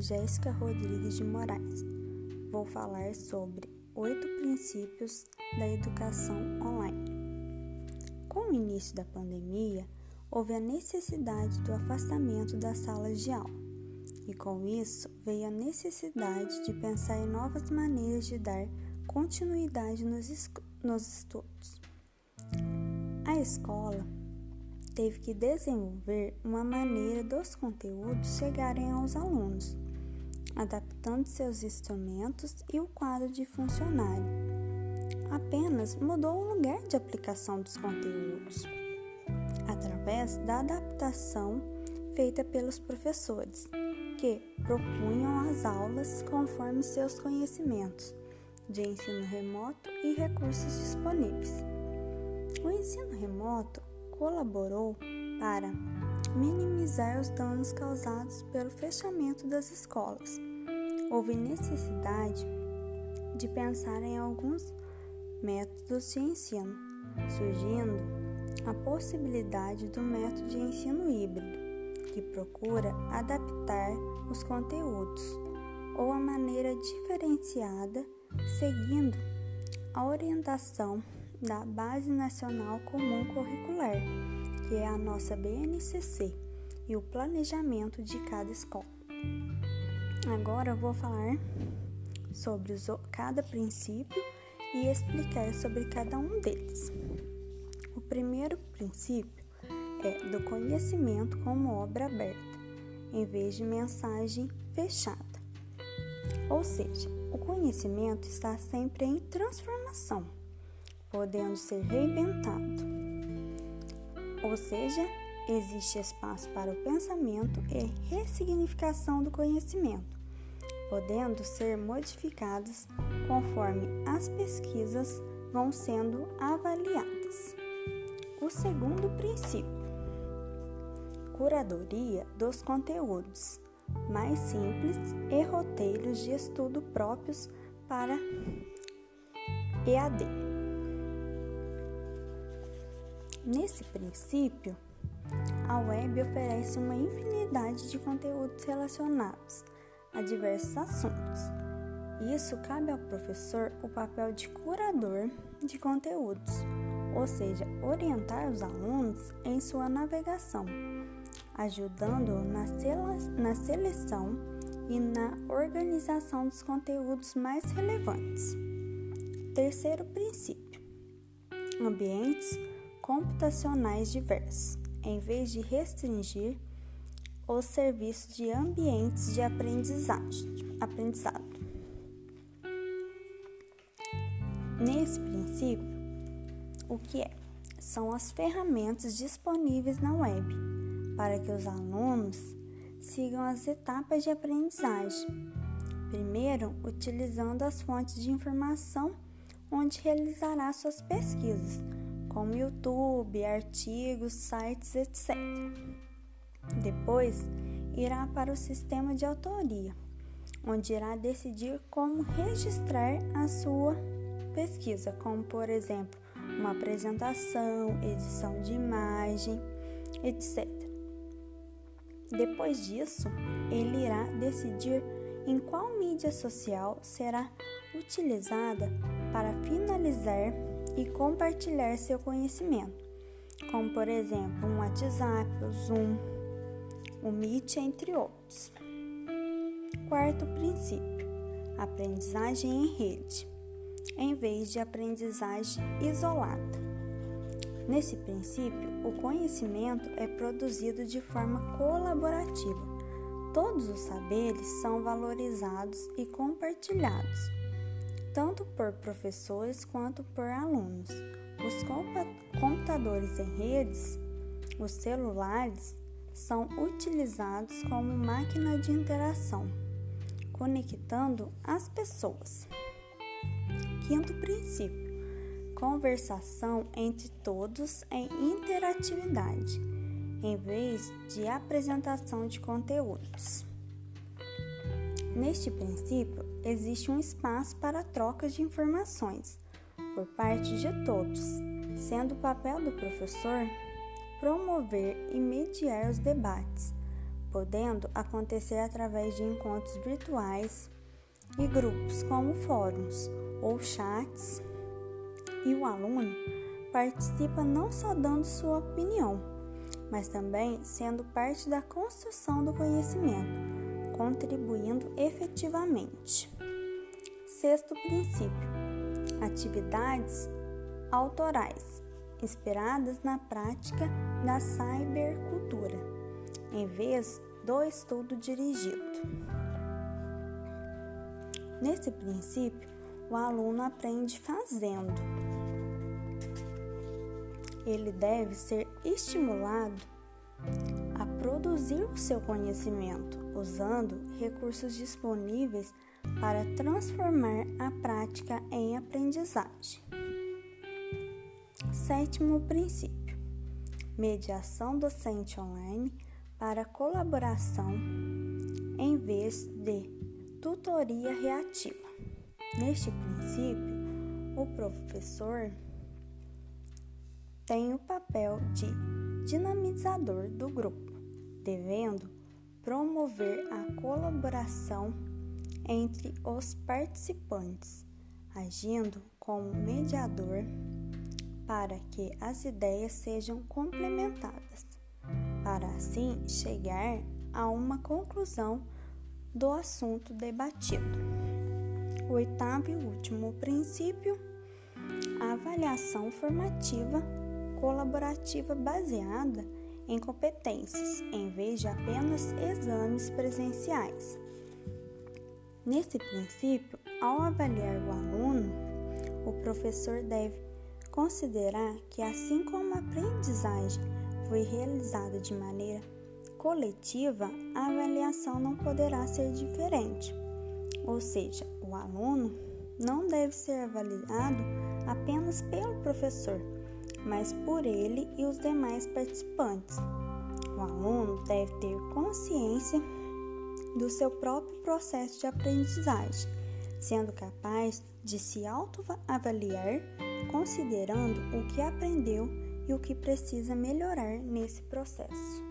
Jéssica Rodrigues de Moraes. Vou falar sobre oito princípios da educação online. Com o início da pandemia, houve a necessidade do afastamento das salas de aula, e com isso veio a necessidade de pensar em novas maneiras de dar continuidade nos, nos estudos. A escola teve que desenvolver uma maneira dos conteúdos chegarem aos alunos, adaptando seus instrumentos e o quadro de funcionário. Apenas mudou o lugar de aplicação dos conteúdos, através da adaptação feita pelos professores, que propunham as aulas conforme seus conhecimentos de ensino remoto e recursos disponíveis. O ensino remoto colaborou para minimizar os danos causados pelo fechamento das escolas. Houve necessidade de pensar em alguns métodos de ensino, surgindo a possibilidade do método de ensino híbrido, que procura adaptar os conteúdos ou a maneira diferenciada, seguindo a orientação da Base Nacional Comum Curricular, que é a nossa BNCC, e o planejamento de cada escola. Agora eu vou falar sobre cada princípio e explicar sobre cada um deles. O primeiro princípio é do conhecimento como obra aberta, em vez de mensagem fechada. Ou seja, o conhecimento está sempre em transformação podendo ser reinventado. Ou seja, existe espaço para o pensamento e ressignificação do conhecimento, podendo ser modificadas conforme as pesquisas vão sendo avaliadas. O segundo princípio: curadoria dos conteúdos mais simples e roteiros de estudo próprios para EAD. Nesse princípio, a web oferece uma infinidade de conteúdos relacionados a diversos assuntos. Isso cabe ao professor o papel de curador de conteúdos, ou seja, orientar os alunos em sua navegação, ajudando na, na seleção e na organização dos conteúdos mais relevantes. Terceiro princípio: ambientes computacionais diversos, em vez de restringir os serviços de ambientes de aprendizado. Nesse princípio, o que é? São as ferramentas disponíveis na web para que os alunos sigam as etapas de aprendizagem. Primeiro, utilizando as fontes de informação onde realizará suas pesquisas como YouTube, artigos, sites, etc. Depois, irá para o sistema de autoria, onde irá decidir como registrar a sua pesquisa, como por exemplo, uma apresentação, edição de imagem, etc. Depois disso, ele irá decidir em qual mídia social será utilizada para finalizar e compartilhar seu conhecimento, como por exemplo um WhatsApp, o Zoom, o Meet, entre outros. Quarto princípio: aprendizagem em rede, em vez de aprendizagem isolada. Nesse princípio, o conhecimento é produzido de forma colaborativa. Todos os saberes são valorizados e compartilhados tanto por professores quanto por alunos. Os computadores em redes, os celulares, são utilizados como máquina de interação, conectando as pessoas. Quinto princípio: conversação entre todos em interatividade, em vez de apresentação de conteúdos. Neste princípio, existe um espaço para trocas de informações por parte de todos, sendo o papel do professor promover e mediar os debates, podendo acontecer através de encontros virtuais e grupos como fóruns ou chats. E o aluno participa não só dando sua opinião, mas também sendo parte da construção do conhecimento, contribuindo efetivamente. Sexto princípio: atividades autorais, inspiradas na prática da cybercultura, em vez do estudo dirigido. Nesse princípio, o aluno aprende fazendo. Ele deve ser estimulado a produzir o seu conhecimento usando recursos disponíveis para transformar a prática em aprendizagem. Sétimo princípio: mediação docente online para colaboração em vez de tutoria reativa. Neste princípio, o professor tem o papel de dinamizador do grupo, devendo promover a colaboração entre os participantes, agindo como mediador para que as ideias sejam complementadas, para assim chegar a uma conclusão do assunto debatido. Oitavo e último princípio, a avaliação formativa colaborativa baseada em competências, em vez de apenas exames presenciais. Nesse princípio, ao avaliar o aluno, o professor deve considerar que, assim como a aprendizagem foi realizada de maneira coletiva, a avaliação não poderá ser diferente. Ou seja, o aluno não deve ser avaliado apenas pelo professor, mas por ele e os demais participantes. O aluno deve ter consciência do seu próprio processo de aprendizagem, sendo capaz de se autoavaliar, considerando o que aprendeu e o que precisa melhorar nesse processo.